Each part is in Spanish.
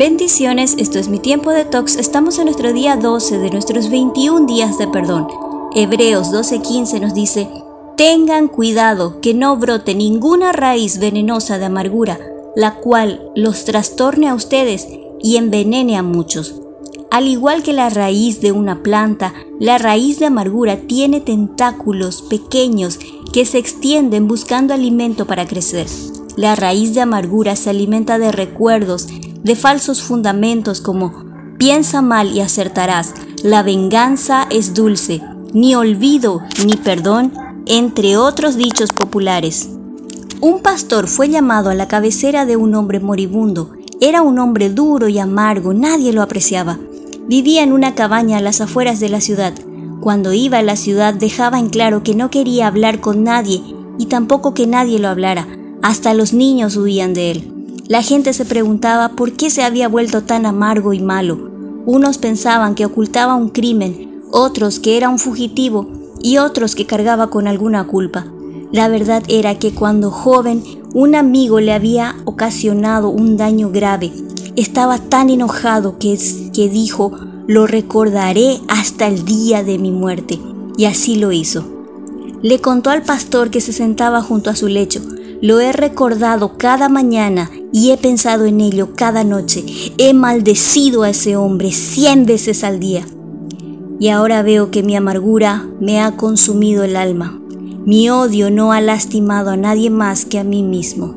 Bendiciones, esto es mi tiempo de tox. Estamos en nuestro día 12 de nuestros 21 días de perdón. Hebreos 12:15 nos dice, Tengan cuidado que no brote ninguna raíz venenosa de amargura, la cual los trastorne a ustedes y envenene a muchos. Al igual que la raíz de una planta, la raíz de amargura tiene tentáculos pequeños que se extienden buscando alimento para crecer. La raíz de amargura se alimenta de recuerdos, de falsos fundamentos como piensa mal y acertarás, la venganza es dulce, ni olvido ni perdón, entre otros dichos populares. Un pastor fue llamado a la cabecera de un hombre moribundo. Era un hombre duro y amargo, nadie lo apreciaba. Vivía en una cabaña a las afueras de la ciudad. Cuando iba a la ciudad dejaba en claro que no quería hablar con nadie y tampoco que nadie lo hablara. Hasta los niños huían de él. La gente se preguntaba por qué se había vuelto tan amargo y malo. Unos pensaban que ocultaba un crimen, otros que era un fugitivo y otros que cargaba con alguna culpa. La verdad era que cuando joven un amigo le había ocasionado un daño grave. Estaba tan enojado que, que dijo, lo recordaré hasta el día de mi muerte. Y así lo hizo. Le contó al pastor que se sentaba junto a su lecho. Lo he recordado cada mañana y he pensado en ello cada noche. He maldecido a ese hombre cien veces al día. Y ahora veo que mi amargura me ha consumido el alma. Mi odio no ha lastimado a nadie más que a mí mismo.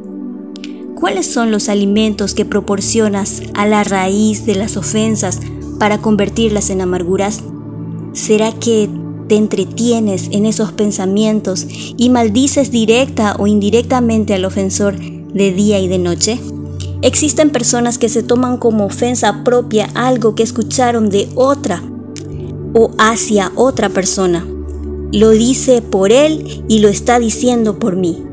¿Cuáles son los alimentos que proporcionas a la raíz de las ofensas para convertirlas en amarguras? ¿Será que te entretienes en esos pensamientos y maldices directa o indirectamente al ofensor de día y de noche? Existen personas que se toman como ofensa propia algo que escucharon de otra o hacia otra persona. Lo dice por él y lo está diciendo por mí.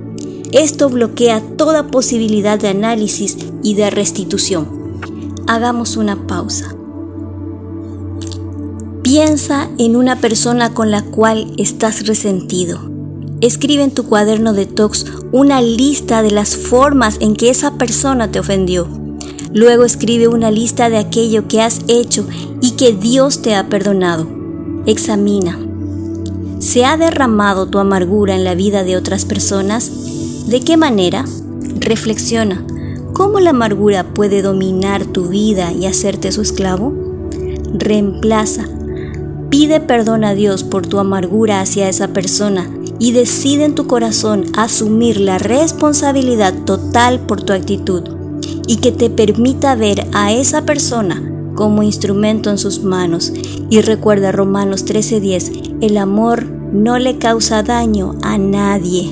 Esto bloquea toda posibilidad de análisis y de restitución. Hagamos una pausa. Piensa en una persona con la cual estás resentido. Escribe en tu cuaderno de tox una lista de las formas en que esa persona te ofendió. Luego escribe una lista de aquello que has hecho y que Dios te ha perdonado. Examina. ¿Se ha derramado tu amargura en la vida de otras personas? ¿De qué manera? Reflexiona. ¿Cómo la amargura puede dominar tu vida y hacerte su esclavo? Reemplaza Pide perdón a Dios por tu amargura hacia esa persona y decide en tu corazón asumir la responsabilidad total por tu actitud y que te permita ver a esa persona como instrumento en sus manos. Y recuerda Romanos 13:10, el amor no le causa daño a nadie.